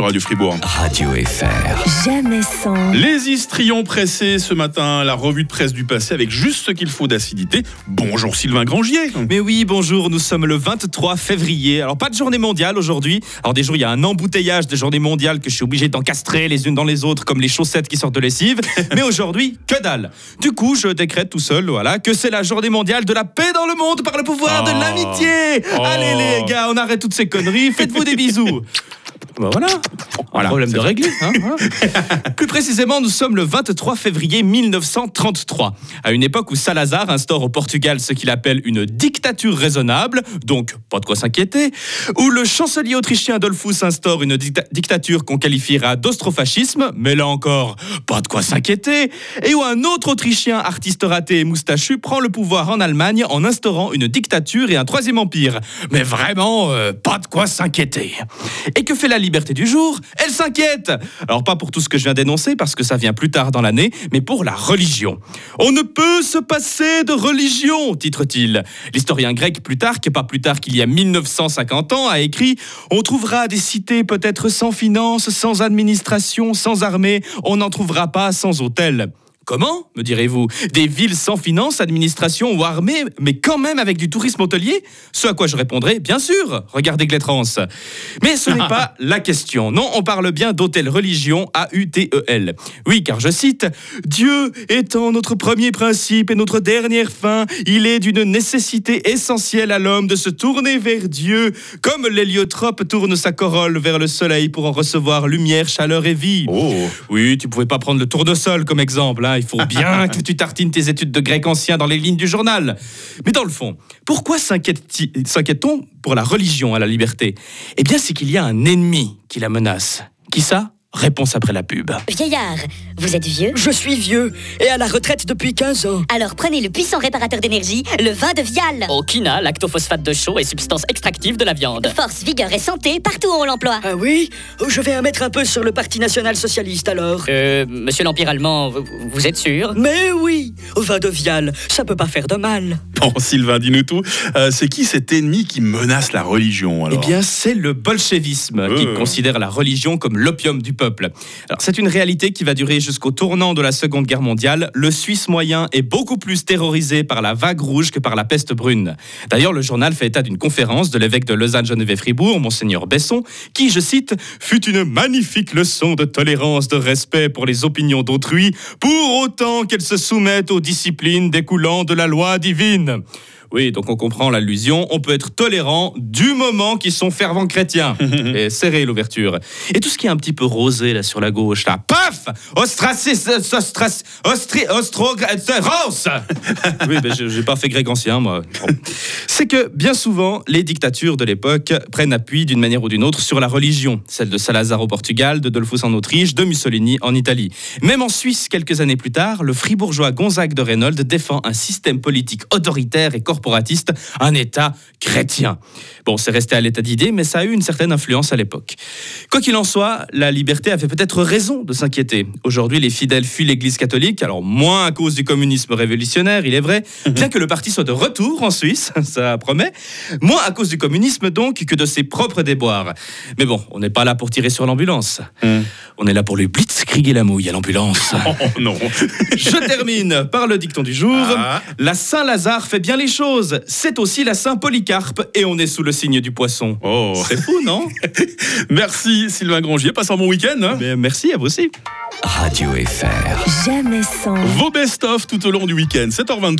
Radio Fribourg. Radio FR. Jamais sans. Les histrions pressés ce matin, la revue de presse du passé avec juste ce qu'il faut d'acidité. Bonjour Sylvain Grangier. Mais oui, bonjour, nous sommes le 23 février. Alors pas de journée mondiale aujourd'hui. Alors des jours, il y a un embouteillage de journées mondiales que je suis obligé d'encastrer les unes dans les autres comme les chaussettes qui sortent de lessive. Mais aujourd'hui, que dalle. Du coup, je décrète tout seul, voilà, que c'est la journée mondiale de la paix dans le monde par le pouvoir de Oh. l'amitié. Oh. Allez les gars, on arrête toutes ces conneries, faites-vous des bisous. Bah voilà, Voilà, problème de régler. hein, voilà. Plus précisément, nous sommes le 23 février 1933, à une époque où Salazar instaure au Portugal ce qu'il appelle une dictature raisonnable, donc pas de quoi s'inquiéter, où le chancelier autrichien Adolphus instaure une dicta- dictature qu'on qualifiera d'austrofascisme, mais là encore, pas de quoi s'inquiéter, et où un autre autrichien artiste raté et moustachu prend le pouvoir en Allemagne en instaurant une dictature et un troisième empire. Mais vraiment, euh, pas de quoi s'inquiéter. Et que fait la liberté du jour Elle s'inquiète Alors pas pour tout ce que je viens d'énoncer, parce que ça vient plus tard dans l'année, mais pour la religion. On ne peut se passer de religion, titre-t-il. L'historien grec Plutarque, pas plus tard qu'il y a 1950 ans, a écrit On trouvera des cités peut-être sans finances, sans administration, sans armée, on n'en trouvera pas sans hôtel. Comment, me direz-vous? Des villes sans finances, administration ou armée, mais quand même avec du tourisme hôtelier? Ce à quoi je répondrai, bien sûr, regardez Glétrance. Mais ce n'est pas la question. Non, on parle bien d'hôtel religion, A-U-T-E-L. Oui, car je cite Dieu étant notre premier principe et notre dernière fin, il est d'une nécessité essentielle à l'homme de se tourner vers Dieu, comme l'héliotrope tourne sa corolle vers le soleil pour en recevoir lumière, chaleur et vie. Oh. Oui, tu pouvais pas prendre le tournesol comme exemple. hein. Il faut bien que tu tartines tes études de grec ancien dans les lignes du journal. Mais dans le fond, pourquoi s'inquiète-t- s'inquiète-t-on pour la religion à la liberté? Eh bien, c'est qu'il y a un ennemi qui la menace. Qui ça? Réponse après la pub. Vieillard, vous êtes vieux? Je suis vieux et à la retraite depuis 15 ans. Alors prenez le puissant réparateur d'énergie, le vin de Vial. Au quina, lactophosphate de chaux et substance extractive de la viande. Force, vigueur et santé partout où on l'emploie. Ah oui? Je vais en mettre un peu sur le Parti national socialiste alors. Euh, monsieur l'Empire allemand, vous, vous êtes sûr? Mais oui Au vin de Vial, ça peut pas faire de mal. Bon, Sylvain, dis-nous tout. Euh, c'est qui cet ennemi qui menace la religion Eh alors bien, c'est le bolchevisme qui Euh. considère la religion comme l'opium du c'est une réalité qui va durer jusqu'au tournant de la Seconde Guerre mondiale. Le Suisse moyen est beaucoup plus terrorisé par la vague rouge que par la peste brune. D'ailleurs, le journal fait état d'une conférence de l'évêque de Lausanne-Geneviève-Fribourg, monseigneur Besson, qui, je cite, fut une magnifique leçon de tolérance, de respect pour les opinions d'autrui, pour autant qu'elles se soumettent aux disciplines découlant de la loi divine. Oui, donc on comprend l'allusion. On peut être tolérant du moment qu'ils sont fervents chrétiens. Et serrez l'ouverture. Et tout ce qui est un petit peu rosé là sur la gauche, là, paf Ostracis, ostras, ostri, ostro, rose Oui, ben je- j'ai pas fait grec ancien, moi. C'est que bien souvent, les dictatures de l'époque prennent appui d'une manière ou d'une autre sur la religion. Celle de Salazar au Portugal, de Dolphus en Autriche, de Mussolini en Italie. Même en Suisse, quelques années plus tard, le fribourgeois Gonzague de Reynold défend un système politique autoritaire et corporatiste, un État chrétien. Bon, c'est resté à l'état d'idée, mais ça a eu une certaine influence à l'époque. Quoi qu'il en soit, la liberté avait peut-être raison de s'inquiéter. Aujourd'hui, les fidèles fuient l'Église catholique, alors moins à cause du communisme révolutionnaire, il est vrai, bien que le parti soit de retour en Suisse, ça promet, moins à cause du communisme donc que de ses propres déboires. Mais bon, on n'est pas là pour tirer sur l'ambulance. Hmm. On est là pour lui blitzkrieger la mouille à l'ambulance. Oh non. Je termine par le dicton du jour. Ah. La Saint-Lazare fait bien les choses. C'est aussi la Saint-Polycarpe et on est sous le signe du poisson. Oh. C'est fou, non Merci Sylvain Grangier. Passe un bon week-end. hein. Mais Merci à vous aussi. Radio FR. Jamais sans. Vos best-of tout au long du week-end. 7h23.